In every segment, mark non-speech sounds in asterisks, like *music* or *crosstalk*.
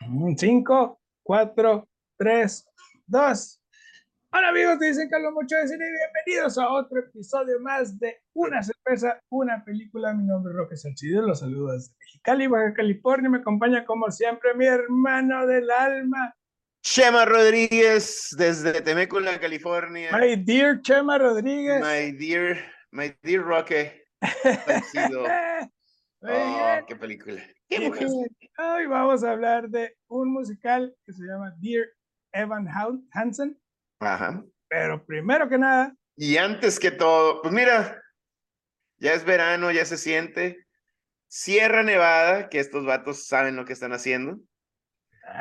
5, 4, 3, 2. Hola amigos, te dicen Carlos Mucho de Cine y bienvenidos a otro episodio más de Una Cerveza, Una Película. Mi nombre es Roque Salcido, los saludo desde Mexicali, Baja California. Me acompaña como siempre mi hermano del alma. Chema Rodríguez desde Temécula, California. My dear Chema Rodríguez. My dear, my dear Roque. *laughs* Salcido. Oh, qué película. Qué mujer. Hoy vamos a hablar de un musical que se llama Dear Evan Han- Hansen. Ajá. Pero primero que nada, Y antes que todo, pues mira, ya es verano, ya se siente. Sierra Nevada, que estos vatos saben lo que están haciendo.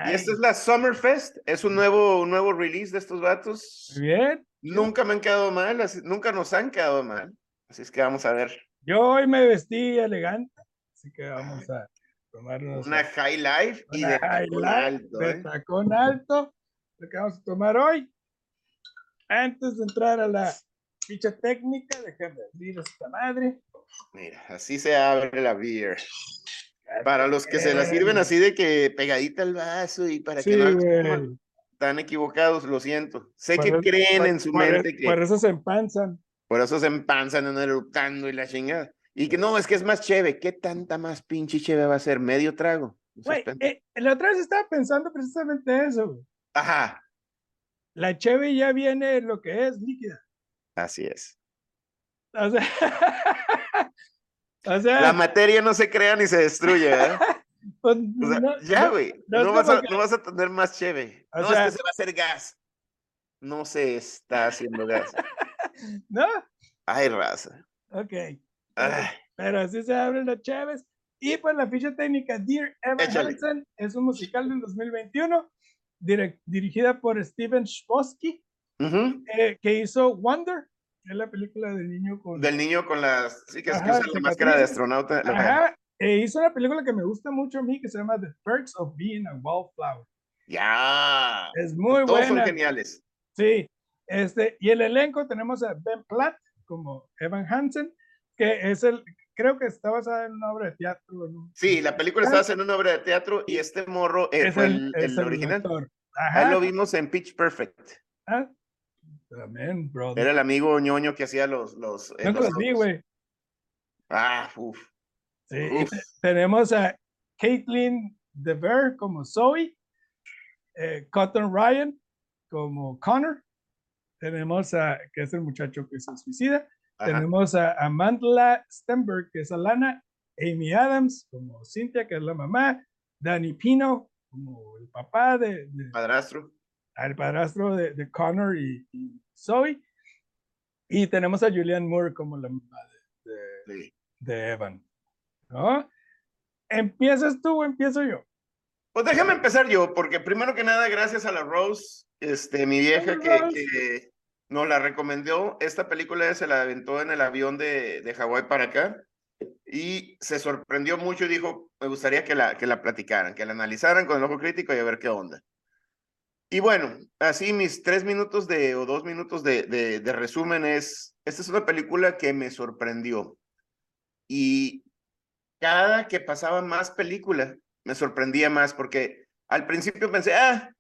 Y esta es la Summerfest, es un nuevo, un nuevo release de estos vatos. muy bien. Nunca me han quedado mal, así- nunca nos han quedado mal. Así es que vamos a ver Yo hoy me vestí elegante, así que vamos a tomarnos una High Life y de tacón alto, de ¿eh? tacón alto, lo que vamos a tomar hoy. Antes de entrar a la ficha técnica, déjame abrir esta madre. Mira, así se abre la beer. Para los que se la sirven así de que pegadita al vaso y para Sí, que no están equivocados, lo siento. Sé Por que eso- creen por- en su por mente que Por eso se empanzan. Por eso se empanzan, andan eruptando y la chingada. Y que no, es que es más cheve. ¿Qué tanta más pinche cheve va a ser? ¿Medio trago? Güey, eh, la otra vez estaba pensando precisamente eso. güey. Ajá, La cheve ya viene en lo que es líquida. así es. O sea, *laughs* o sea, La materia no se crea ni se destruye, ¿verdad? *laughs* pues, O sea, no- ya, güey. no No, vas a, que- no vas a tener más cheve. O no, sea- es que se va a hacer gas. No se está haciendo gas. ¿No? Ay, raza. Ok. Ay, Pero así se abren las chaves. Y pues la ficha técnica Dear Evan. Hansen es un musical del 2021 direc- dirigida por Steven Chbosky, ujú. eh, que hizo Wonder, que es la película del niño con... Del niño con las. Sí, que es que Ajá, usa la máscara de astronauta. Ajá, e hizo una película que me gusta mucho a mí que se llama The Perks of Being a Wallflower. Ya. Es muy Todos son buena. geniales. Sí, este, y el elenco tenemos a Ben Platt como Evan Hansen, que es el, creo que está basada en una obra de teatro. ¿no? Sí, la película está en una obra de teatro y este morro eh, es fue el, original. actor. A él Ajá. lo vimos en Pitch Perfect. Ah, También, brother. Era el amigo ñoño que hacía los. los, eh, Nunca los los vi, autos. güey. Ah, uff. Sí, tenemos a Caitlin DeVere como Zoe, eh, Cotton Ryan como Connor, tenemos a, que es el muchacho que se suicida, Ajá. tenemos a Amanda Stenberg, que es Alana, Amy Adams como Cynthia, que es la mamá, Danny Pino como el papá de, de- Padrastro. el padrastro de, de Connor y, y Zoe, y tenemos a Julianne Moore como la mamá de, de- Sí. de Evan. ¿No? ¿Empiezas tú o empiezo yo? Pues déjame empezar yo, porque primero que nada, gracias a la Rose, este, mi vieja que, nos la recomendó. Esta película se la aventó en el avión de, de Hawái para acá y se sorprendió mucho y dijo, me gustaría que la, que la platicaran, que la analizaran con el ojo crítico y a ver qué onda. Y bueno, así mis tres minutos de, o dos minutos de, de, de resumen es, esta es una película que me sorprendió. Y cada que pasaba más película, me sorprendía más porque al principio pensé, ah,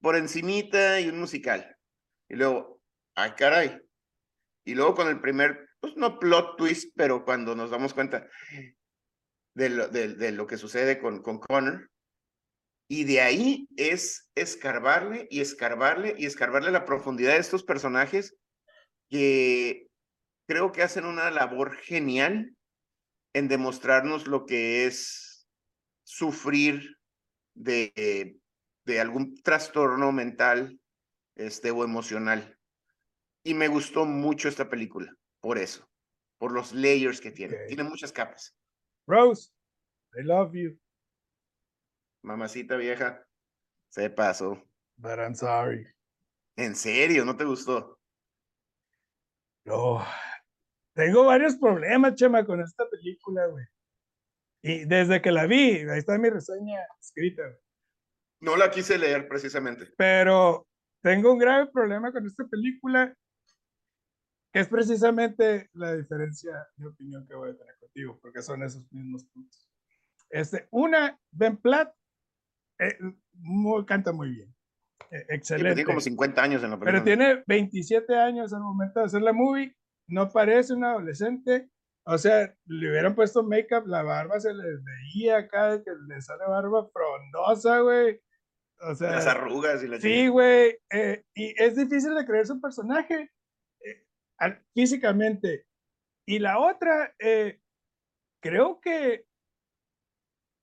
por encimita y un musical. Y luego, ay, caray. Y luego con el primer, pues no plot twist, pero cuando nos damos cuenta de lo, de, lo que sucede con, con Connor. Y de ahí es escarbarle y escarbarle y escarbarle la profundidad de estos personajes que creo que hacen una labor genial en demostrarnos lo que es sufrir de, de algún trastorno mental este, o emocional. Y me gustó mucho esta película, por eso, por los layers que tiene. Tiene muchas capas. Rose, I love you, Mamacita vieja, se pasó. but I'm sorry. ¿En serio? ¿No te gustó? No, tengo varios problemas, Chema, con esta película, güey. Y desde que la vi, ahí está mi reseña escrita, güey. No la quise leer precisamente. pero tengo un grave problema con esta película, que es precisamente la diferencia de opinión que voy a tener contigo, porque son esos mismos puntos. Este, una, Ben Platt eh, muy, canta muy bien. Eh, excelente. tiene como 50 años en la película. Pero tiene 27 años al momento de hacer la movie. No parece un adolescente. O sea, le hubieran puesto make-up, la barba se les veía acá, que le sale barba frondosa, güey. O sea, las arrugas y la Sí, güey. Eh, y es difícil de creer su personaje eh, físicamente. Y la otra, eh, creo que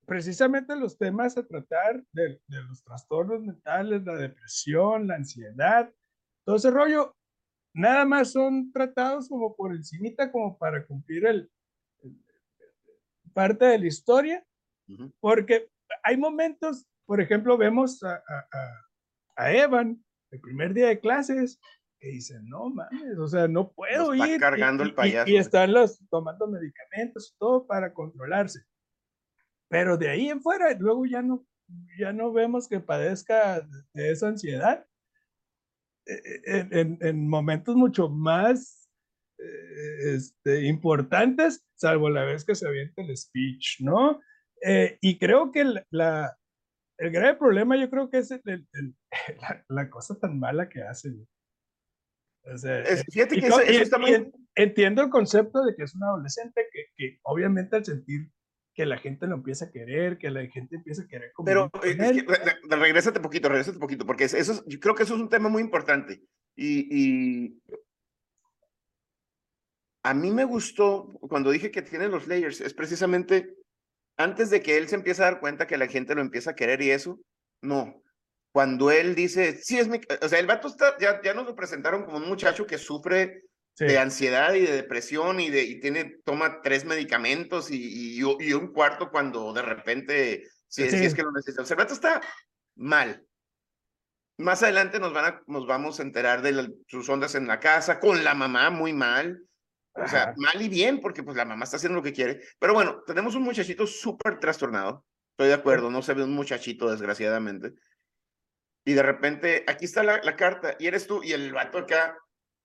precisamente los temas a tratar de, de, los trastornos mentales, la depresión, la ansiedad, todo ese rollo, nada más son tratados como por encimita, como para cumplir el, parte de la historia, porque hay momentos, por ejemplo, vemos a, a, a, Evan el primer día de clases que dice, no mames, o sea, no puedo está ir. cargando y, el payaso. Y, y, están los tomando medicamentos, todo para controlarse. Pero de ahí en fuera, luego ya no, ya no vemos que padezca de esa ansiedad. En, en, en momentos mucho más eh, este, importantes, salvo la vez que se avienta el speech, ¿no? Eh, y creo que la, la, el grave problema yo creo que es el, el, *laughs* la, la, cosa tan mala que hace. O sea, es, fíjate que eso, y, eso está muy... Entiendo el concepto de que es un adolescente que, que obviamente al sentir que la gente lo empieza a querer, que la gente empieza a querer Pero es que, regrésate poquito, regrésate poquito, porque eso es, yo creo que eso es un tema muy importante. Y, y, a mí me gustó cuando dije que tiene los layers, es precisamente antes de que él se empiece a dar cuenta que la gente lo empieza a querer y eso, no. Cuando él dice, sí, es mi... O sea, el vato está, ya, ya nos lo presentaron como un muchacho que sufre Sí. de ansiedad y de depresión y, de, y tiene, toma tres medicamentos y, y, y un cuarto cuando de repente, si, sí. si es que lo necesita. O sea, el rato está mal. Más adelante nos, van a, nos vamos a enterar de la, sus ondas en la casa, con la mamá muy mal. O Ajá. sea, mal y bien, porque pues la mamá está haciendo lo que quiere. Pero bueno, tenemos un muchachito súper trastornado. Estoy de acuerdo, no se ve un muchachito, desgraciadamente. Y de repente, aquí está la, la carta, y eres tú, y el vato acá,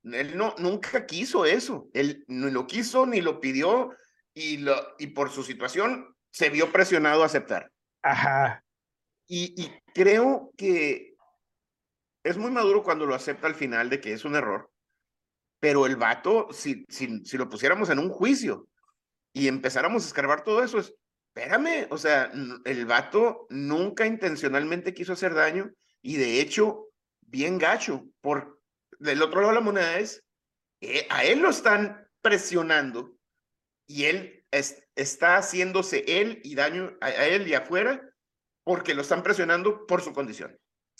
él no, nunca quiso eso. Él no lo quiso ni lo pidió y, lo, y por su situación se vio presionado a aceptar. Ajá. Y, y creo que es muy maduro cuando lo acepta al final de que es un error. Pero el vato, si, si, si lo pusiéramos en un juicio y empezáramos a escarbar todo eso, es, espérame, o sea, el vato nunca intencionalmente quiso hacer daño y de hecho, bien gacho, por del otro lado de la moneda es, eh, a él lo están presionando y él es, está haciéndose él y daño a, a, él y afuera porque lo están presionando por su condición.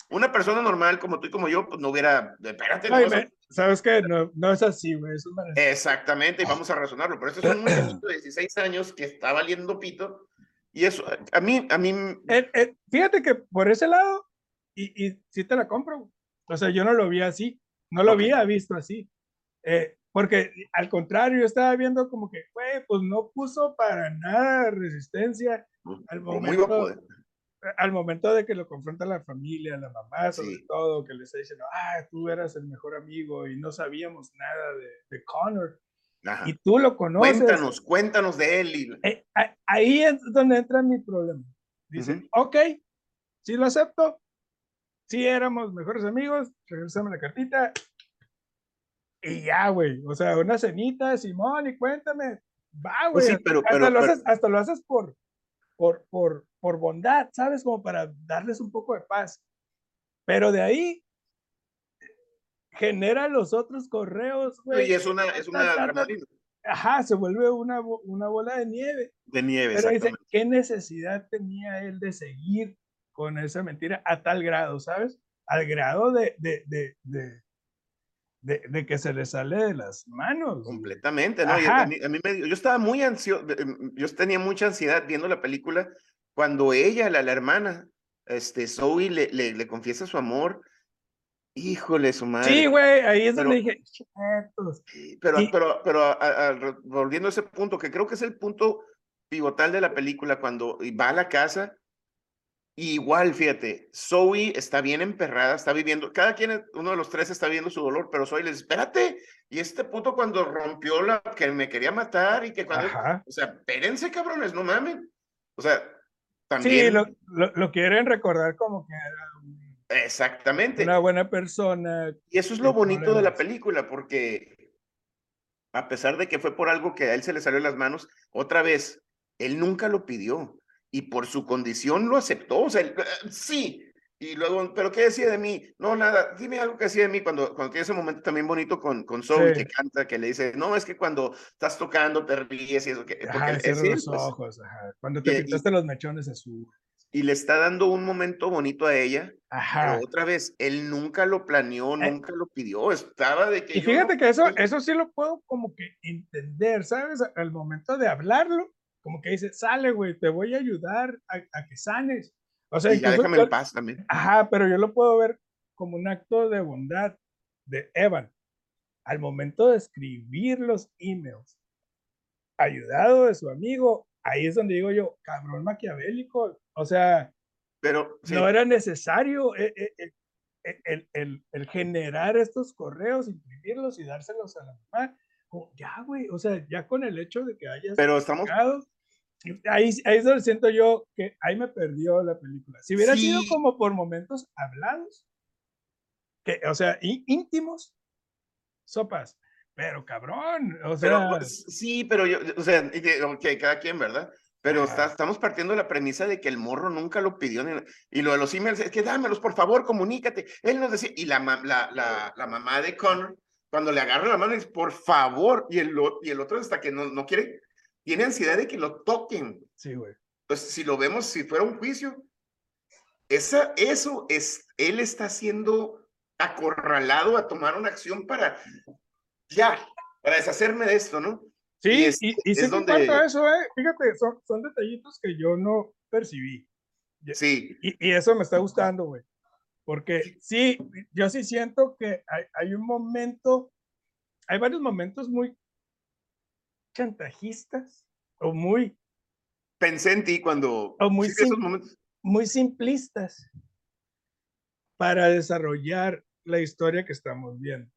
Una persona normal como tú y como yo, pues no hubiera, espérate. Ay, no, me, ¿Sabes qué? No, no es así, güey. Es Exactamente, y vamos a razonarlo. Pero este es un *clears throat* de 16 años que está valiendo pito. Y eso, a mí, a mí... Eh, eh, fíjate que por ese lado, y, y sí te la compro. O sea, yo no lo vi así. No lo okay. había visto así. Eh, porque al contrario, yo estaba viendo como que, güey, pues no puso para nada resistencia al momento, al momento de que lo confronta la familia, la mamá, sobre sí. todo, que le está diciendo, ah, tú eras el mejor amigo y no sabíamos nada de, de Connor. Ajá. Y tú lo conoces. Cuéntanos, cuéntanos de él. Y... Eh, ahí es donde entra mi problema. Dice, uh -huh. ok, sí lo acepto, sí éramos mejores amigos, regresame la cartita. Y ya, güey. O sea, una cenita, Simón, y cuéntame. Va, güey. Pues sí, pero, hasta, pero, lo haces, hasta lo haces por, por, por, por bondad, ¿sabes? Como para darles un poco de paz. Pero de ahí genera los otros correos. Y es una, es una Ajá, se vuelve una, una bola de nieve. De nieve, Pero dice, ¿qué necesidad tenía él de seguir con esa mentira a tal grado, ¿sabes? Al grado de, de, de, de, de, de que se le sale de las manos. Completamente, ¿no? Y a mí, a mí me, yo estaba muy ansioso, yo tenía mucha ansiedad viendo la película cuando ella, la, la hermana, este, Zoe, le, le, le confiesa su amor. Híjole, su madre. Sí, güey, ahí es pero, donde dije, Pero, pero, pero a, a, volviendo a ese punto, que creo que es el punto pivotal de la película, cuando va a la casa Igual, fíjate, Zoe está bien emperrada, está viviendo, cada quien, uno de los tres está viviendo su dolor, pero Zoe le dice, espérate, y este puto cuando rompió la, que me quería matar y que cuando, Ajá. o sea, espérense cabrones, no mamen, o sea, también. Sí, lo, lo, quieren recordar como que era Exactamente. una buena persona. Y eso es lo bonito de la película, porque a pesar de que fue por algo que a él se le salió de las manos, otra vez, él nunca lo pidió y por su condición lo aceptó. O sea, eh, sí, y luego, ¿pero qué decía de mí? No, nada, dime algo que decía de mí cuando, cuando tiene ese momento también bonito con, con Zoe que canta, que le dice, no, es que cuando estás tocando te ríes y eso. Que, porque ajá, es los pues. ojos, ajá. Cuando te pintaste los mechones azul. Y le está dando un momento bonito a ella. Ajá. Pero otra vez, él nunca lo planeó, eh. nunca lo pidió, estaba de que... Y fíjate que eso, *laughs* eso sí lo puedo como que entender, ¿sabes? Al momento de hablarlo, como que dice, sale, güey, te voy a ayudar a, a que sanes o sea, ya déjame en paz también. Ajá, pero yo lo puedo ver como un acto de bondad de Evan. Al momento de escribir los emails, ayudado de su amigo, ahí es donde digo yo, cabrón maquiavélico. O sea, pero no era necesario eh, eh, eh, el, el, el, generar estos correos, imprimirlos y dárselos a la mamá. ya, güey, o sea, ya con el hecho de que hayas. Pero estamos ahí, ahí es donde siento yo que ahí me perdió la película. Si hubiera sido como por momentos hablados, que, o sea, íntimos, sopas, pero cabrón, o sea. Pues, sí, pero yo, o sea, que cada quien, ¿verdad? Pero estamos partiendo de la premisa de que el morro nunca lo pidió. y lo de los emails, es que dámelos, por favor, comunícate. Él nos decía, y la, la, la, la mamá de Connor, cuando le agarra la mano, dice, por favor, y el, y el otro hasta que no, no quiere, tiene ansiedad de que lo toquen. Sí, güey. Entonces, si lo vemos, si fuera un juicio, esa, eso es, él está siendo acorralado a tomar una acción para, ya, para deshacerme de esto, ¿no? Sí, y, es, y, y donde... eso, ¿eh? Fíjate, son, son detallitos que yo no percibí. Sí. Y, y eso me está gustando, güey. Porque sí, yo sí siento que hay, hay un momento, hay varios momentos muy chantajistas o muy... Pensé en ti cuando... O muy, muy simplistas para desarrollar la historia que estamos viendo.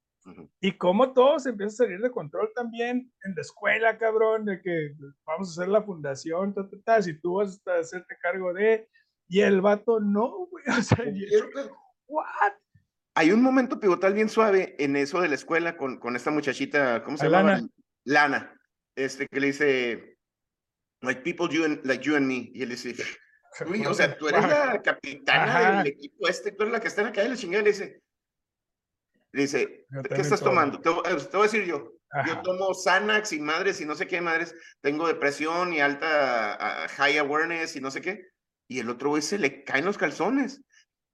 Y cómo todo se empieza a salir de control también en la escuela, cabrón, de que vamos a hacer la fundación, ta, ta, si tú vas a hacerte cargo de... Y el vato no, güey, *laughs* o sea, ¿what? Hay un momento pivotal bien suave en eso de la escuela con, con esta muchachita, ¿cómo se llama? Lana este, que le dice, like people you and, like you and me, y él dice, Uy, o sea, tú eres la *laughs* capitana del equipo este, tú eres la que está en acá, y le chingada le dice, le dice, ¿qué estás tomando? Te, te, voy a decir yo, yo tomo Xanax y madres y no sé qué madres, tengo depresión y alta high awareness y no sé qué, y el otro güey se le caen los calzones.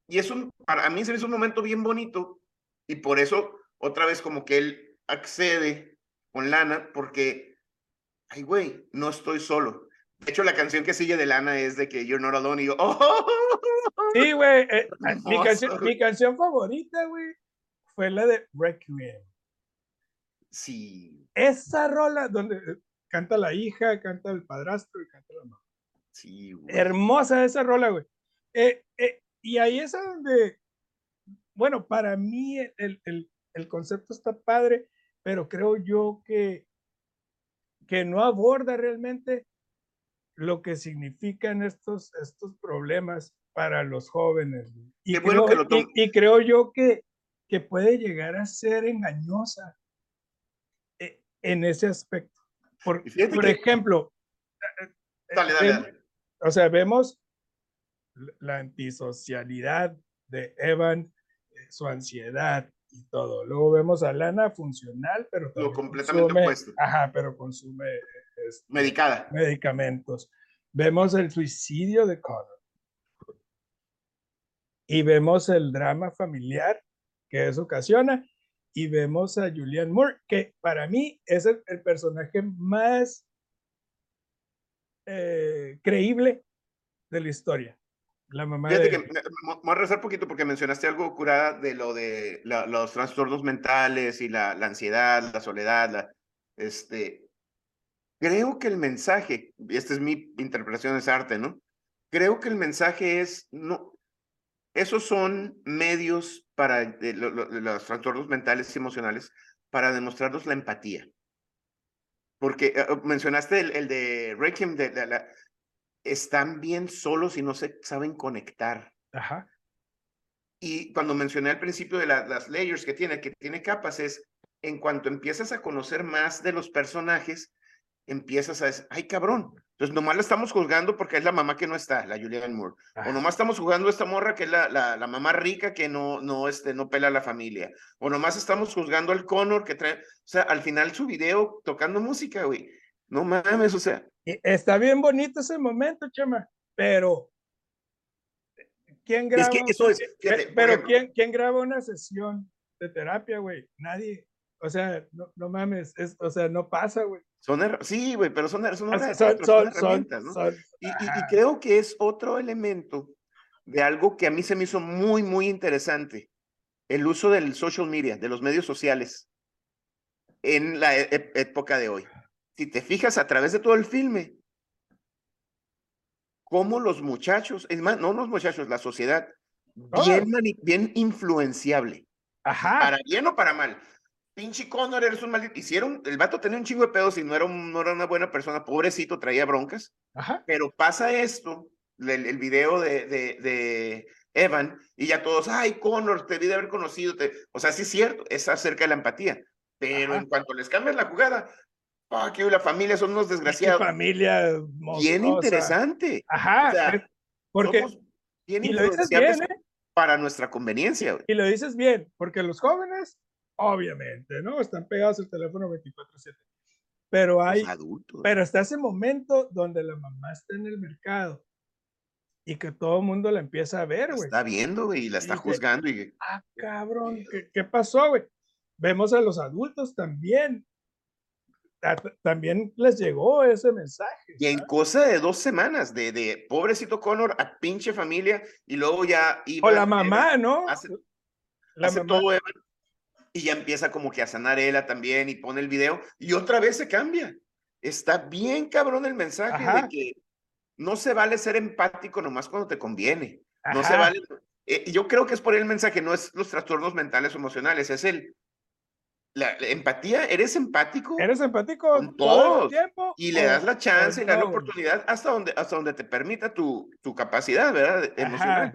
Y es un, para mí se me hizo un momento bien bonito, y por eso, otra vez como que él accede con Lana, porque ay, güey, no estoy solo. De hecho, la canción que sigue de Lana es de que You're Not Alone y yo, ¡oh! Sí, güey, eh, *laughs* mi, canción, mi canción favorita, güey, fue la de Requiem. Sí. Esa rola donde eh, canta la hija, canta el padrastro y canta la mamá. Sí, güey. Hermosa esa rola, güey. Eh, y ahí es donde, bueno, para mí el, el, el concepto está padre, pero creo yo que que no aborda realmente lo que significan estos, estos problemas para los jóvenes. Y, creo, y, creo, yo que, que puede llegar a ser engañosa eh, en ese aspecto. Por, por ejemplo, eh, eh, dale, dale, o sea, vemos la antisocialidad de Evan, su ansiedad, y todo. Luego vemos a Lana funcional, pero Lo completamente opuesto. Ajá, pero consume este, Medicada. medicamentos. Vemos el suicidio de Connor. Y vemos el drama familiar que eso ocasiona. Y vemos a Julian Moore, que para mí es el, personaje más eh, creíble de la historia. La mamá Fíjate que me, voy a rezar poquito porque mencionaste algo curada de lo de los trastornos mentales y la, la ansiedad, la soledad. La, este, creo que el mensaje, y esta es mi interpretación de ese arte, ¿no? Creo que el mensaje es, no, esos son medios para los trastornos mentales y emocionales para demostrarnos la empatía. Porque eh, mencionaste el, el de Requiem, de, la, están bien solos y no se saben conectar. Ajá. Y cuando mencioné al principio de las layers que tiene, que tiene capas, es en cuanto empiezas a conocer más de los personajes, empiezas a decir, ay cabrón, entonces nomás la estamos juzgando porque es la mamá que no está, la Julianne Moore. O nomás estamos jugando a esta morra que es la, la, la, mamá rica que no, no, este, no pela a la familia. O nomás estamos juzgando al Connor que trae, o sea, al final su video tocando música, güey. No mames, o sea. Está bien bonito ese momento, chama, pero ¿quién graba? Es que eso es, pero ¿quién, ¿quién graba una sesión de terapia, güey? Nadie. O sea, no, no mames, es, o sea, no pasa, güey. Son sí, güey, pero son, son, herramientas, ¿no? y, y, creo que es otro elemento de algo que a mí se me hizo muy, muy interesante. El uso del social media, de los medios sociales en la e, época de hoy. Si te fijas a través de todo el filme, cómo los muchachos, es más, no los muchachos, la sociedad, bien, bien influenciable. Ajá. Para bien o para mal pinche Connor, eres un maldito. Hicieron, el vato tenía un chingo de pedos y no era, no era una buena persona, pobrecito, traía broncas. Ajá. Pero pasa esto, el, el video de, de, de, Evan, y ya todos, ay, Connor, te vi de haber conocido. Te... O sea, sí es cierto, es acerca de la empatía. Pero en cuanto les cambias la jugada, ah, que la familia son unos desgraciados. familia Bien interesante. Ajá. porque bien y lo dices bien, ¿eh? para nuestra conveniencia. Y lo dices bien, porque los jóvenes obviamente, ¿no? Están pegados al teléfono 24/7. Pero hay, pero está ese momento donde la mamá está en el mercado y que todo el mundo la empieza a ver, güey. Está viendo, güey, y la está juzgando. y... Ah, cabrón, ¿qué, ¿qué, pasó, güey? Vemos a los adultos también. También les llegó ese mensaje. Y en cosa de dos semanas, de, de pobrecito Connor a pinche familia, y luego ya iba. O la mamá, ¿no? Hace, la hace todo y ya empieza como que a sanar ella también y pone el video y otra vez se cambia. Está bien cabrón el mensaje de que no se vale ser empático nomás cuando te conviene. No se vale. Eh, yo creo que es por el mensaje, no es los trastornos mentales o emocionales, es el la, empatía, ¿eres empático? ¿Eres empático con todo el tiempo? Y le das la chance y le das la oportunidad hasta donde, hasta donde te permita tu, tu capacidad, ¿verdad? Emocional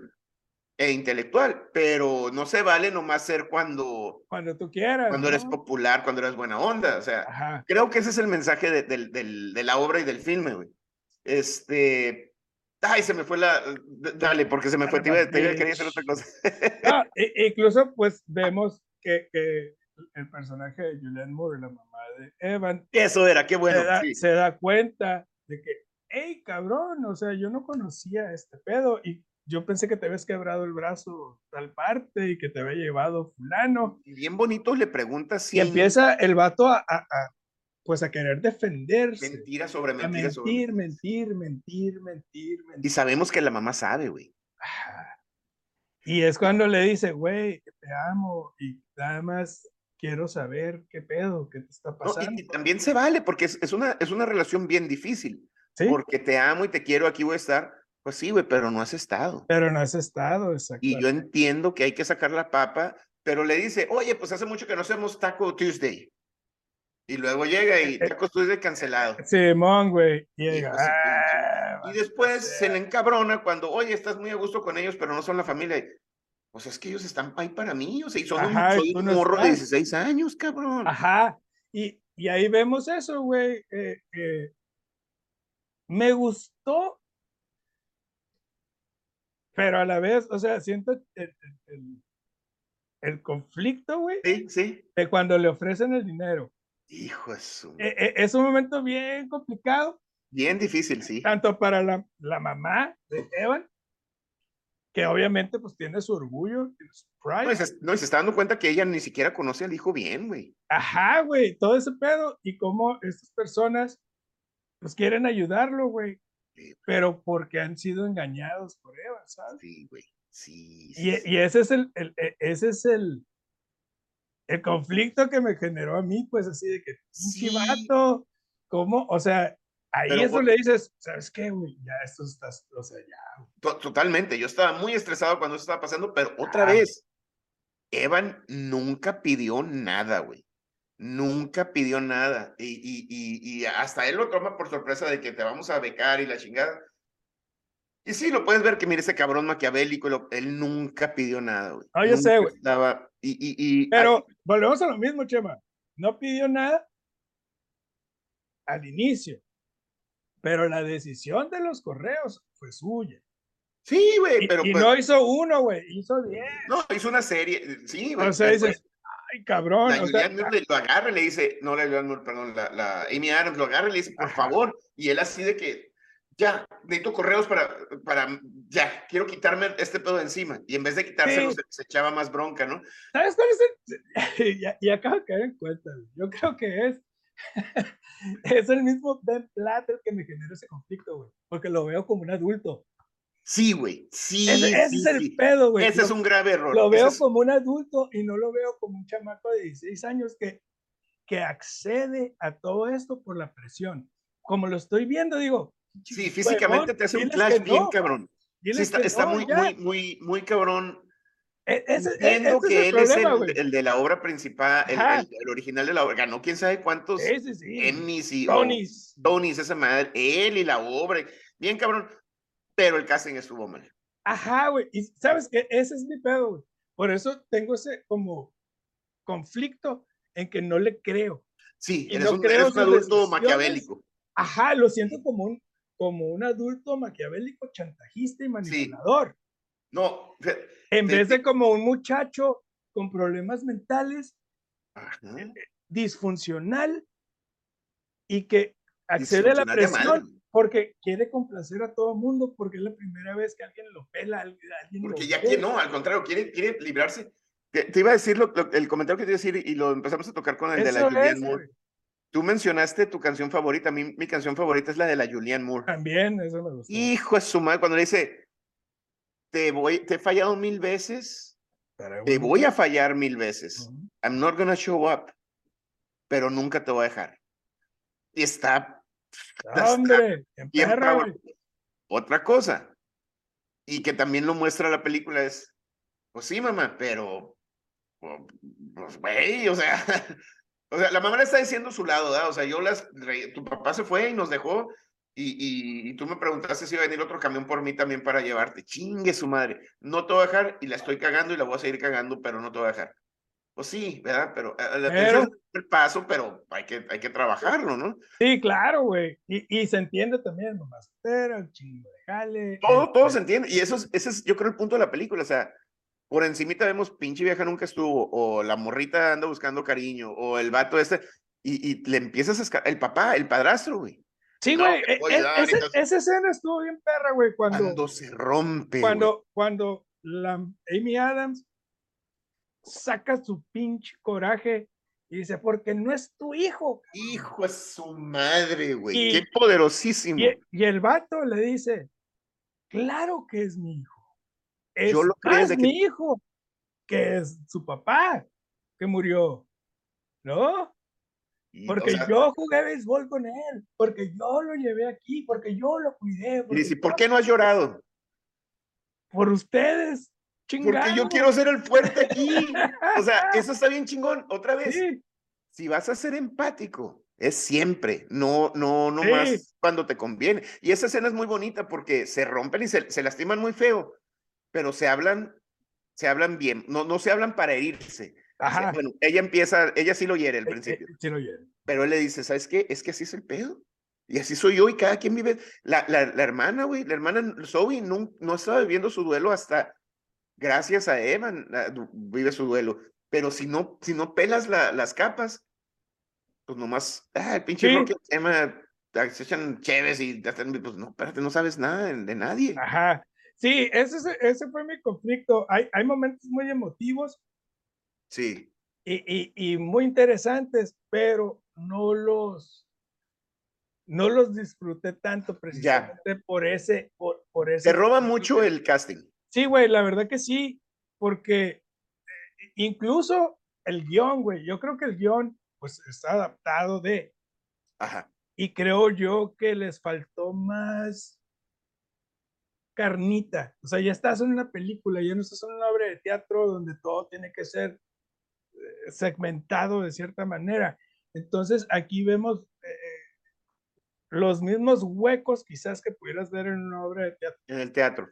e intelectual, pero no se vale nomás ser cuando... Cuando tú quieras. Cuando eres popular, cuando eres buena onda, o sea, creo que ese es el mensaje de, de, la obra y del filme, güey. Este... Ay, se me fue la... Dale, porque se me fue, te iba, te quería hacer otra cosa. *laughs* incluso, pues, vemos que, que, el personaje de Julianne Moore, la mamá de Evan... Eso era, qué bueno. Se da, se da cuenta de que, hey, cabrón, o sea, yo no conocía este pedo y yo pensé que te habías quebrado el brazo tal parte y que te había llevado fulano. Y bien bonito le preguntas si... Y empieza el vato a, a, pues a querer defenderse. Mentira sobre mentira mentir, sobre mentir, mentir, mentir, mentir, Y sabemos que la mamá sabe, güey. Y es cuando le dice, güey, te amo y nada más quiero saber qué pedo, qué te está pasando. y, también se vale, porque es, es, una, es una relación bien difícil. ¿Sí? Porque te amo y te quiero, aquí voy a estar pues sí, güey, pero no has estado. Pero no has estado, exacto. Y yo entiendo que hay que sacar la papa, pero le dice, oye, pues hace mucho que no hacemos Taco Tuesday. Y luego llega y *laughs* Taco Tuesday cancelado. Simón, güey. Llega. y ah, después se le encabrona cuando, oye, estás muy a gusto con ellos, pero no son la familia. Pues es que ellos están ahí para mí, o sea, y son un, morro de 16 años, cabrón. Ajá. Y, y ahí vemos eso, güey. Eh, me gustó pero a la vez, o sea, siento el, el, conflicto, güey. Sí, sí. De cuando le ofrecen el dinero. Hijo de su... E, e, es un momento bien complicado. Bien difícil, sí. Tanto para la, la mamá de Evan, que obviamente pues tiene su orgullo, su pride. No, se, no, se está dando cuenta que ella ni siquiera conoce al hijo bien, güey. Ajá, güey, todo ese pedo. Y cómo estas personas pues quieren ayudarlo, güey pero porque han sido engañados por Eva, ¿sabes? Sí, güey. Sí, y, y, ese es el, el, e, ese es el, el conflicto que me generó a mí, pues así de que, sí. vato, ¿cómo? O sea, ahí eso le dices, ¿sabes qué, güey? Ya esto está, o sea, ya. Totalmente, yo estaba muy estresado cuando eso estaba pasando, pero otra vez, Evan nunca pidió nada, güey nunca pidió nada y, y, y, hasta él lo toma por sorpresa de que te vamos a becar y la chingada. Y sí, lo puedes ver que mire ese cabrón maquiavélico, él nunca pidió nada, güey. Ah, yo sé, güey. Y, y, y, Pero volvemos a lo mismo, Chema. No pidió nada al inicio, pero la decisión de los correos fue suya. Sí, güey, pero. Y, pues no hizo uno, güey, hizo diez. No, hizo una serie, sí, güey. O sea, dices, ay, cabrón. La Julian lo agarra y le dice, no, la Julian perdón, la, la, Amy Adams lo agarra y le dice, por favor, y él así de que, ya, necesito correos para, para, ya, quiero quitarme este pedo de encima. Y en vez de quitárselo, se, echaba más bronca, ¿no? ¿Sabes cuál es el? *laughs* y, acabo de caer en cuenta, yo creo que es, *laughs* es el mismo Ben Platt el que me genera ese conflicto, güey, porque lo veo como un adulto. Sí, güey. Sí. Ese, es el pedo, güey. Ese es un grave error. Lo veo como un adulto y no lo veo como un chamaco de 16 años que, que accede a todo esto por la presión. Como lo estoy viendo, digo. Sí, físicamente te hace un flash bien cabrón. Sí, está, muy, muy, muy, muy cabrón. E, ese, Entiendo que él es el, de la obra principal, el, original de la obra. Ganó quién sabe cuántos sí, sí. Emmys y Tonys. Tonys, esa madre. Él y la obra. Bien cabrón pero el casting estuvo mal. Ajá, güey. Y sabes que ese es mi pedo, güey. Por eso tengo ese como conflicto en que no le creo. Sí, eres, un, eres un adulto maquiavélico. Ajá, lo siento como un, como un adulto maquiavélico, chantajista y manipulador. No. En vez de como un muchacho con problemas mentales, eh, disfuncional y que accede a la presión porque quiere complacer a todo el mundo, porque es la primera vez que alguien lo pela. Alguien porque ya que no, al contrario, quiere, quiere librarse. Te, iba a decir lo, el comentario que te iba a decir y lo empezamos a tocar con el de la Julianne Moore. Tú mencionaste tu canción favorita, mi, mi canción favorita es la de la Julianne Moore. También, eso me gusta. Hijo de su madre, cuando le dice, te, voy, te he fallado mil veces, te voy a fallar mil veces. I'm not gonna show up, pero nunca te voy a dejar. Y está Hombre, Otra cosa, y que también lo muestra la película es, pues sí, mamá, pero, pues, güey, o sea, *laughs* o sea, la mamá le está diciendo su lado, ¿verdad? O sea, yo las, tu papá se fue y nos dejó, y, y, tú me preguntaste si iba a venir otro camión por mí también para llevarte. Chingue su madre. No te voy a dejar y la estoy cagando y la voy a seguir cagando, pero no te voy a dejar. Pues sí, ¿verdad? Pero, eh, el paso, pero hay que, hay que trabajarlo, ¿no? Sí, claro, güey. Y, y se entiende también, nomás. Pero el chingo de jale. Todo, todo se entiende. Y eso es, ese es, yo creo, el punto de la película. O sea, por encimita vemos pinche vieja nunca estuvo, o la morrita anda buscando cariño, o el vato este, y, y le empiezas a escapar, el papá, el padrastro, güey. Sí, güey, e, e, ese, esa escena estuvo bien perra, güey, cuando... Cuando se rompe, Cuando, cuando la Amy Adams saca su pinche coraje y dice, porque no es tu hijo. Hijo es su madre, güey. Qué poderosísimo. Y, el vato le dice, claro que es mi hijo. Es Yo lo mi hijo, que es su papá, que murió. ¿No? Porque yo jugué béisbol con él, porque yo lo llevé aquí, porque yo lo cuidé. Y dice, ¿por qué no has llorado? Por ustedes. Porque yo quiero ser el fuerte aquí. O sea, *laughs* eso está bien chingón. Otra vez, si vas a ser empático, es siempre, no, no, no más cuando te conviene. Y esa escena es muy bonita porque se rompen y se, se, lastiman muy feo, pero se hablan, se hablan bien, no, no se hablan para herirse. Ajá. Bueno, ella empieza, ella sí lo hiere al eh, eh, principio. Sí lo hiere. Pero él le dice, ¿sabes qué? Es que así es el pedo. Y así soy yo y cada quien vive. La, la, la hermana, güey, la hermana Zoe no, no estaba viviendo su duelo hasta gracias a Evan vive su duelo. Pero si no, si no pelas las capas, pues nomás, ah, el pinche sí. Emma, se echan chéves y pues no, espérate, no sabes nada de, nadie. Ajá. Sí, ese, ese fue mi conflicto. Hay, hay momentos muy emotivos. Sí. Y, y, y muy interesantes, pero no los, no los disfruté tanto precisamente por ese, por, por ese. Te roba mucho el casting. Sí, güey, la verdad que sí, porque incluso el guion, güey, yo creo que el guion, pues está adaptado de. Ajá. Y creo yo que les faltó más carnita. O sea, ya estás en una película, ya no estás en una obra de teatro donde todo tiene que ser segmentado de cierta manera. Entonces, aquí vemos, eh, los mismos huecos quizás que pudieras ver en una obra de teatro. En el teatro.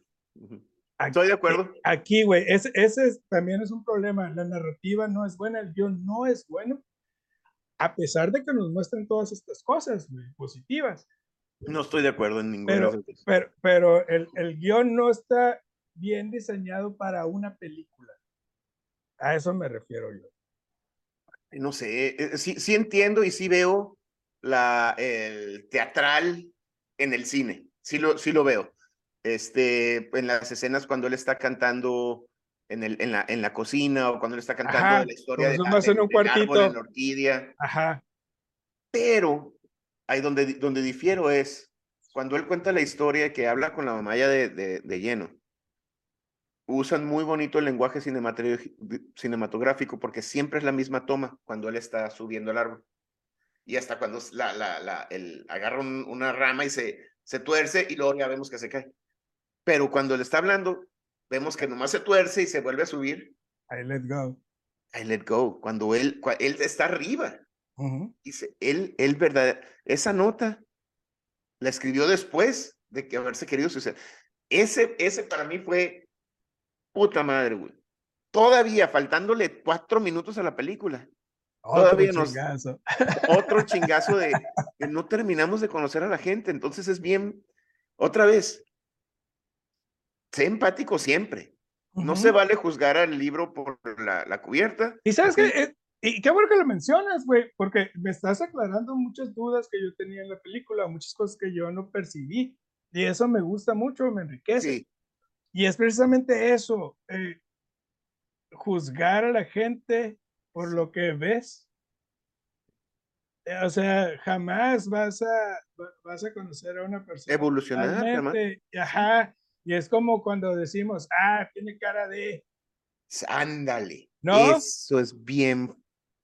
Estoy de acuerdo. Aquí, güey, ese, ese también es un problema. La narrativa no es buena, el guion no es bueno, a pesar de que nos muestren todas estas cosas positivas. No estoy de acuerdo en ninguna pero, pero, pero el, el guion no está bien diseñado para una película. A eso me refiero yo. No sé, eh, sí, sí entiendo y sí veo la, el teatral en el cine, sí lo, sí lo veo. Este, en las escenas cuando él está cantando en, el, en, la, en la cocina o cuando él está cantando la historia de, la, en un cuartito. en la orquídea. Ajá. Pero ahí donde, donde difiero es cuando él cuenta la historia que habla con la mamá ya de, de, de lleno usan muy bonito el lenguaje cinematográfico porque siempre es la misma toma cuando él está subiendo el árbol. Y hasta cuando la, la, la, el, agarra una rama y se, se tuerce y luego ya vemos que se cae. Pero cuando le está hablando, vemos que nomás se tuerce y se vuelve a subir. I let go. I let go. Cuando él, él está arriba. Dice, él, él, verdad, esa nota la escribió después de que haberse querido suceder. Ese, ese para mí fue Puta madre, güey. Todavía faltándole cuatro minutos a la película. Todavía otro chingazo. Otro *laughs* chingazo de que no terminamos de conocer a la gente. Entonces es bien, otra vez, sé empático siempre. No se vale juzgar al libro por la, la cubierta. Y sabes que, eh, y qué bueno que lo mencionas, güey, porque me estás aclarando muchas dudas que yo tenía en la película, muchas cosas que yo no percibí. Y eso me gusta mucho, me enriquece. Sí. Y es precisamente eso, eh, juzgar a la gente por lo que ves. Eh, o sea, jamás vas a, vas a conocer a una persona. Evolucionar, Ajá. Y es como cuando decimos, ah, tiene cara de. Ándale. ¿No? Eso es bien,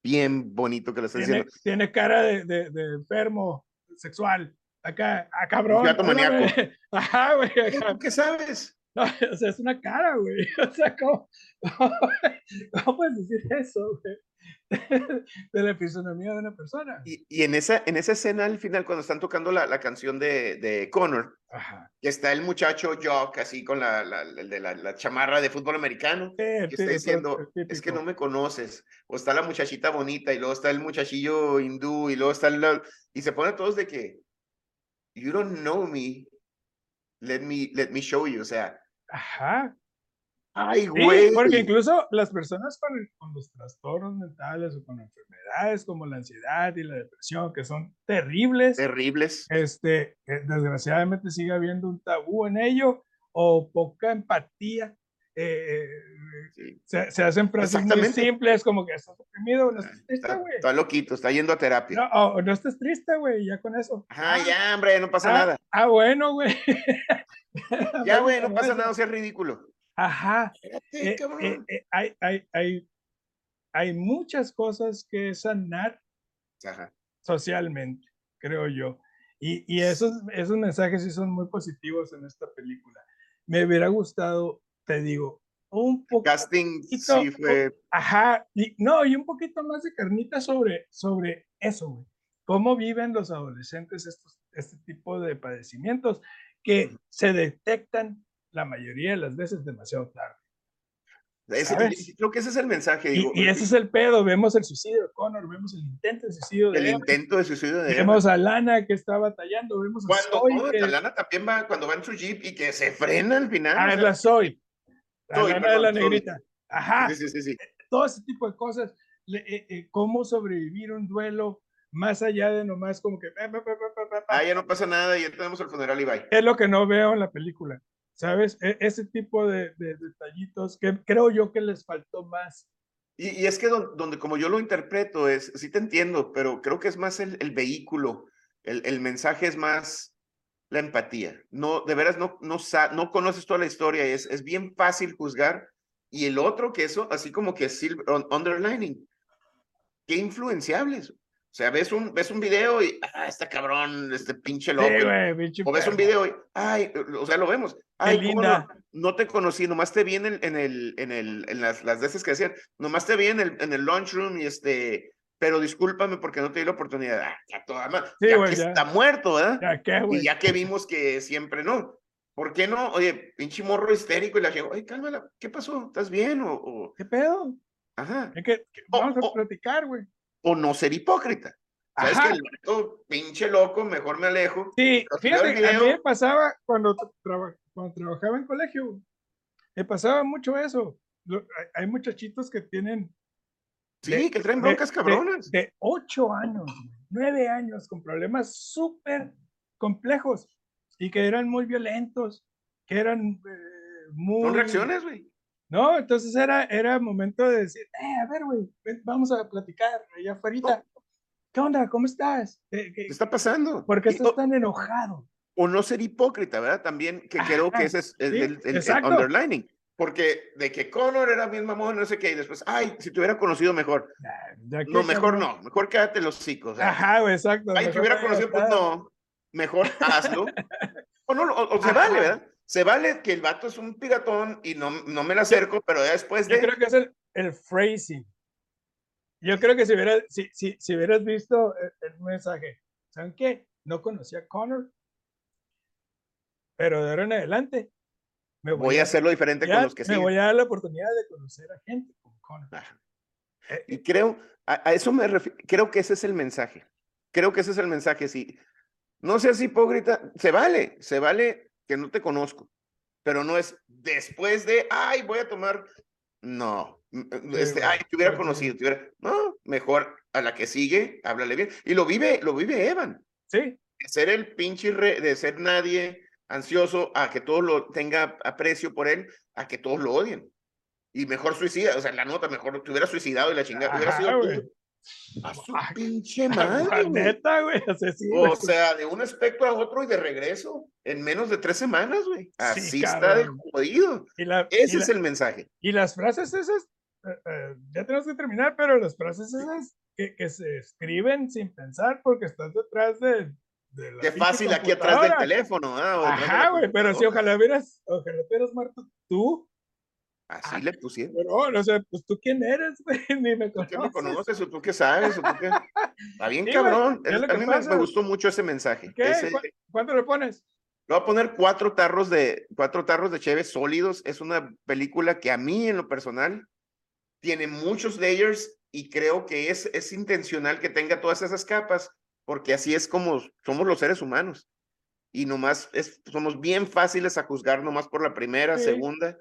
bien bonito que lo estás diciendo. Tiene cara de, de, enfermo sexual. Acá, a ah, cabrón. Gato maníaco. *laughs* Ajá, güey. ¿Qué sabes? No, *laughs* o sea, es una cara, güey. *laughs* O sea, ¿cómo, *laughs* cómo, puedes decir eso, güey? De la fisonomía de una persona. Y, y, en, esa, en esa escena al final, cuando están tocando la, la canción de, de Connor, que está el muchacho Jock así con la, la, la, chamarra de fútbol americano, que está diciendo, es que no me conoces. O está la muchachita bonita, y luego está el muchachillo hindú, y luego está el... Y se pone todos de que, you don't know me, let me, let me show you. O sea, Ajá. Ay, güey. porque incluso las personas con, con, los trastornos mentales o con enfermedades como la ansiedad y la depresión, que son terribles. Terribles. Este, desgraciadamente sigue habiendo un tabú en ello o poca empatía. Eh, se, se, hacen frases muy simples como que estás deprimido, no estás triste, güey. Está, loquito, está yendo a terapia. No, no estás triste, güey, ya con eso. Ajá, ya, hombre, no pasa ah, nada. Ah, bueno, güey. *laughs* ya, güey, no pasa nada, sea ridículo. Ajá. Eh, eh, eh, hay, hay, hay, hay muchas cosas que sanar socialmente, creo yo. Y, y esos, esos mensajes sí son muy positivos en esta película. Me hubiera gustado, te digo, un poco. Casting sí fue. Ajá, y, no, y un poquito más de carnita sobre, sobre eso, güey. ¿Cómo viven los adolescentes estos, este tipo de padecimientos? Que se detectan la mayoría de las veces demasiado tarde. creo que ese es el mensaje. y, ese es el pedo. Vemos el suicidio de Connor, vemos el intento de suicidio de El intento de suicidio de Vemos a Lana que está batallando. Vemos cuando, a Lana también va, cuando va en su jeep y que se frena al final. Ah, es la Soy. La Lana de la negrita. Ajá. Sí, sí, sí, Todo ese tipo de cosas. Eh, eh, cómo sobrevivir un duelo más allá de nomás como que... Ah, ya no pasa nada, ya tenemos el funeral y bye. Es lo que no veo en la película, ¿sabes? E, ese tipo de, detallitos que creo yo que les faltó más. Y, es que donde, como yo lo interpreto es, sí te entiendo, pero creo que es más el, vehículo, el, el, mensaje es más la empatía. No, de veras no, no, no conoces toda la historia, es, es bien fácil juzgar. Y el otro que eso, así como que silver, underlining, qué influenciables. O sea, ves un, ves un video y, ah, este cabrón, este pinche loco. Sí, o ves un video y, ay, o sea, lo vemos. Ay, linda. No, te conocí, nomás te vi en el, en el, en el, en las, las veces que decían, nomás te vi en el, en el lunchroom y este, pero discúlpame porque no te di la oportunidad. Ah, ya toda Sí, ya güey, que ya. está muerto, ¿verdad? Ya, ¿qué, Y güey? ya que vimos que siempre no. ¿Por qué no? Oye, pinche morro histérico y la gente, oye, cálmala, ¿qué pasó? ¿Estás bien? O, o- ¿Qué pedo? ajá. Es que, que Oh, vamos a platicar, güey. O no ser hipócrita. ¿Sabes Ajá. que el vato, pinche loco, mejor me alejo? Sí, fíjate, final a mí video- me pasaba cuando, tra- traba- cuando trabajaba en colegio, me pasaba mucho eso. Hay, muchachitos que tienen Sí, de- que traen broncas de- cabronas. De, ocho años, nueve años, con problemas súper complejos y que eran muy violentos, que eran eh, muy... Son reacciones, güey. No, entonces era, era momento de decir, eh, a ver, güey, vamos a platicar allá afuera. ¿Qué onda? ¿Cómo estás? ¿Qué- qué- ¿Qué está pasando? ¿Por qué estás tan enojado? o no ser hipócrita, ¿verdad? También, que creo que ese es el, sí, el- el- el exacto. underlining. Porque de que Connor era bien mamón, no sé qué, y después, ay, si te hubiera conocido mejor. Nah, No, mejor no, mejor quédate los hocicos. Ajá, güey, exacto. Ay, te hubiera no conocido, pues no, mejor hazlo. *laughs* o no, o, o se vale, ¿verdad? Se vale que el vato es un piratón y no, no me la acerco, pero ya después Yo de... creo que es el, el phrasing. Yo creo que si, hubiera, si, si, si hubieras visto el, el mensaje, ¿saben qué? No conocía a Connor, pero de ahora en adelante me Voy a hacerlo diferente ya con los que me siguen. voy a dar la oportunidad de conocer a gente como Connor. Eh, Y creo, a, a eso me refiero, creo que ese es el mensaje. Creo que ese es el mensaje. Si no seas hipócrita, se vale, se vale que no te conozco, pero no es después de, ay, voy a tomar, no, este, ay, te hubiera conocido, te hubiera, no, mejor a la que sigue, háblale bien. Y lo vive, lo vive Evan, Sí, de ser el pinche re- de ser nadie ansioso a que todos lo tenga aprecio por él, a que todos lo odien. Y mejor suicida, o sea, la nota, mejor te hubiera suicidado y la chingada, hubiera Ajá, sido tú. A su Ah, pinche madre, neta, güey. O sea, sí, O güey. sea, de un aspecto a otro y de regreso en menos de tres semanas, güey. Así está de jodido. Y la- Ese y es la- el mensaje. Y las frases esas, eh, eh, ya tenemos que terminar, pero las frases esas que, que se escriben sin pensar porque estás detrás de, de Qué fácil aquí atrás del teléfono. ¿ah? Ajá, güey, pero computadora. ojalá hubieras, ojalá hubieras muerto tú, Así le pusieron. pero no sé, pues tú quién eres, güey, *laughs* ni me ¿Tú qué conoces. me conoces o tú qué sabes? O tú qué... Está bien, Sí, güey, cabrón. lo a mí me, me gustó mucho ese mensaje. ¿Qué? Ese- ¿Cu- ¿Cuánto le pones? Le voy a poner cuatro tarros de cuatro tarros de cheve sólidos. Es una película que a mí en lo personal tiene muchos layers y creo que es, es intencional que tenga todas esas capas porque así es como somos los seres humanos. Y nomás es, somos bien fáciles a juzgar nomás por la primera, Sí. segunda,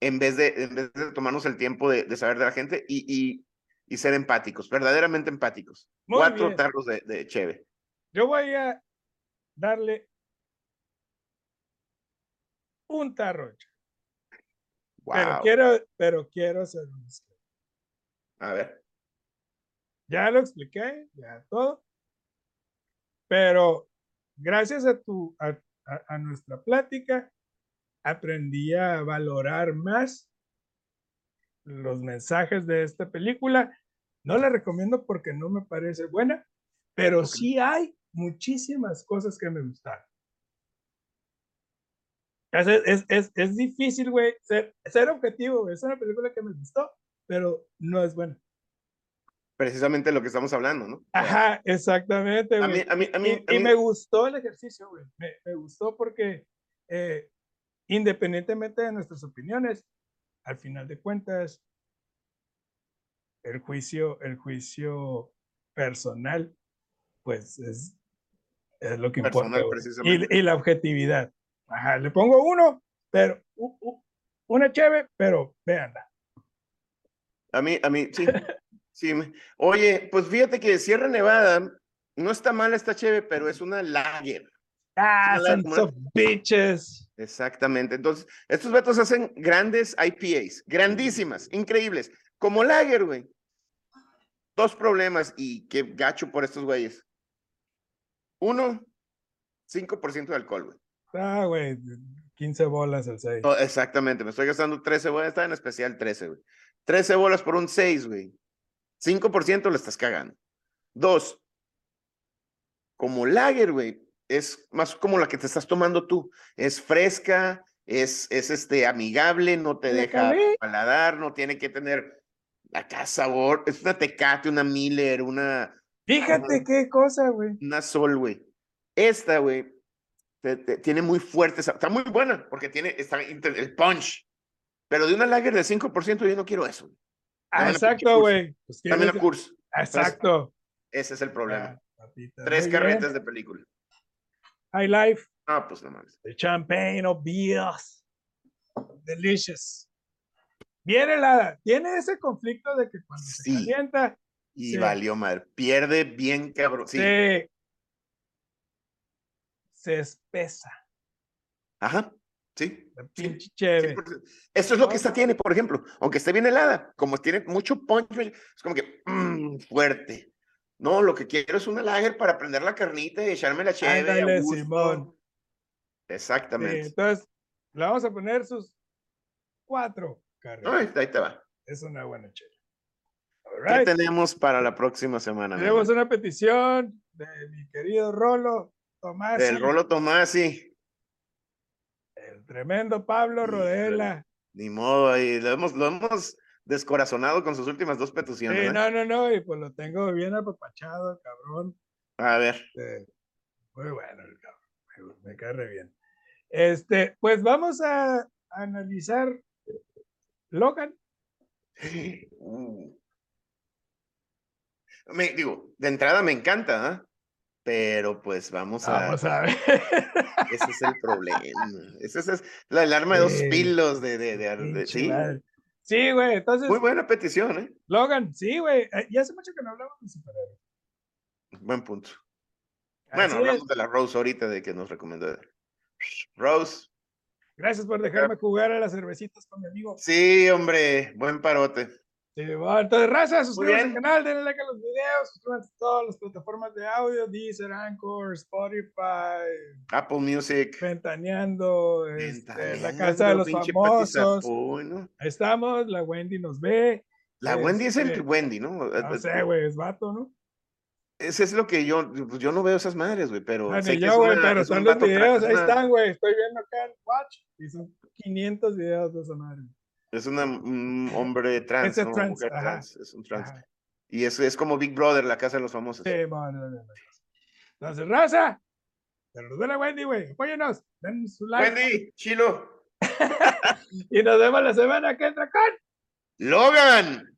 en vez de, en vez de tomarnos el tiempo de, de saber de la gente y, y, y ser empáticos, verdaderamente empáticos. Muy Cuatro bien. tarros de, de cheve. Yo voy a darle un tarro, pero Wow. quiero, pero quiero ser un. A ver. Ya lo expliqué, ya todo. Pero gracias a tu a, a- a nuestra plática aprendí a valorar más los mensajes de esta película. No la recomiendo porque no me parece buena, pero sí hay muchísimas cosas que me gustaron. Es, es, es, es difícil, güey, ser, ser objetivo. Es una película que me gustó, pero no es buena. Precisamente lo que estamos hablando, ¿no? Ajá, exactamente, A güey. mí, a mí, a mí, Y, a y mí- me gustó el ejercicio, güey. Me, me gustó porque eh, independientemente de nuestras opiniones, al final de cuentas, el juicio, el juicio personal, pues es, es lo que importa. Personal, precisamente. Y, y la objetividad. Ajá, le pongo uno, pero u- u- una chévere, pero véanla. A mí, a mí, sí. sí. Oye, pues fíjate que Sierra Nevada no está mal esta cheve, pero es una lager. Ah, of bitches. Exactamente. Entonces, estos vetos hacen grandes IPAs, grandísimas, increíbles. Como lager, güey. Dos problemas y qué gacho por estos güeyes. Uno, 5% de alcohol, güey. Ah, güey, 15 bolas el 6. Oh, exactamente, me estoy gastando 13, voy a estar en especial 13, güey. 13 bolas por un 6, güey. 5% lo estás cagando. Dos, como lager, güey, es más como la que te estás tomando tú. Es fresca, es, es este, amigable, no te ¿Le deja acabé? paladar, no tiene que tener acá sabor, es una Tecate, una Miller, una... Fíjate qué cosa, güey. Una Sol, güey. Esta, güey, tiene muy fuerte, está muy buena, porque tiene está, el punch, pero de una lager de 5% yo no quiero eso. Ah, exacto, güey. Pues Dame la curso. Exacto. Ese es el problema. Ah, Tres carretas de película. High Life. Ah, pues no más. El champagne o beers. Delicious. Viene la, tiene ese conflicto de que cuando se calienta. Y valió mal. Pierde bien cabrón. Sí. Se, espesa. Ajá. Sí. pinche chévere. Eso es lo que esta tiene, por ejemplo. Aunque esté bien helada, como tiene mucho punch, es como que mmm, fuerte. No, lo que quiero es una lager para prender la carnita y echarme la chévere. Simón. Exactamente. entonces, le vamos a poner sus cuatro carreras. ahí te va. Es una buena chela. ¿Qué tenemos para la próxima semana? Tenemos una petición de mi querido Rolo Tomás. Del Rolo Tomasi. El tremendo Pablo Rodela. Ni modo, ahí lo hemos, lo hemos descorazonado con sus últimas dos peticiones. Sí, ¿eh? no, no, no, y pues lo tengo bien apapachado, cabrón. A ver. Este, muy bueno el cabrón, me, cae re bien. Este, pues vamos a analizar Logan. Uh. Me, digo, de entrada me encanta, ¿ah? pero pues vamos a, vamos a ver. Ese es el problema. Ese es, la alarma de dos pilos de, de, de, sí. Sí, güey, entonces. Muy buena petición, ¿eh? Logan, sí, güey. Eh, y hace mucho que no hablamos de superhéroes. Buen punto. bueno, hablamos de la Rose ahorita, de que nos recomendó. Rose. Gracias por dejarme jugar a las cervecitas con mi amigo. Sí, hombre, buen parote. Entonces, raza, suscríbanse al canal, denle like a los videos, suscríbanse a todas las plataformas de audio, Deezer, Anchor, Spotify, Apple Music, Ventaneando, este, la casa de los famosos. Ahí estamos, la Wendy nos ve. La Wendy es el este, Wendy, ¿no? No sé, güey, es vato, ¿no? Ese es lo que yo, pues, yo no veo esas madres, güey, pero. Bueno, yo, güey, pero están los videos, ahí están, güey, estoy viendo acá en Watch y son 500 videos de esa madre. Es una, un hombre trans, es trans, trans, es un trans. Y es, es como Big Brother, la casa de los famosos. Sí, bueno, Entonces, raza, pero de la Wendy, güey, apóyenos, den su like. Wendy, chilo. *laughs* y nos vemos la semana que entra con Logan.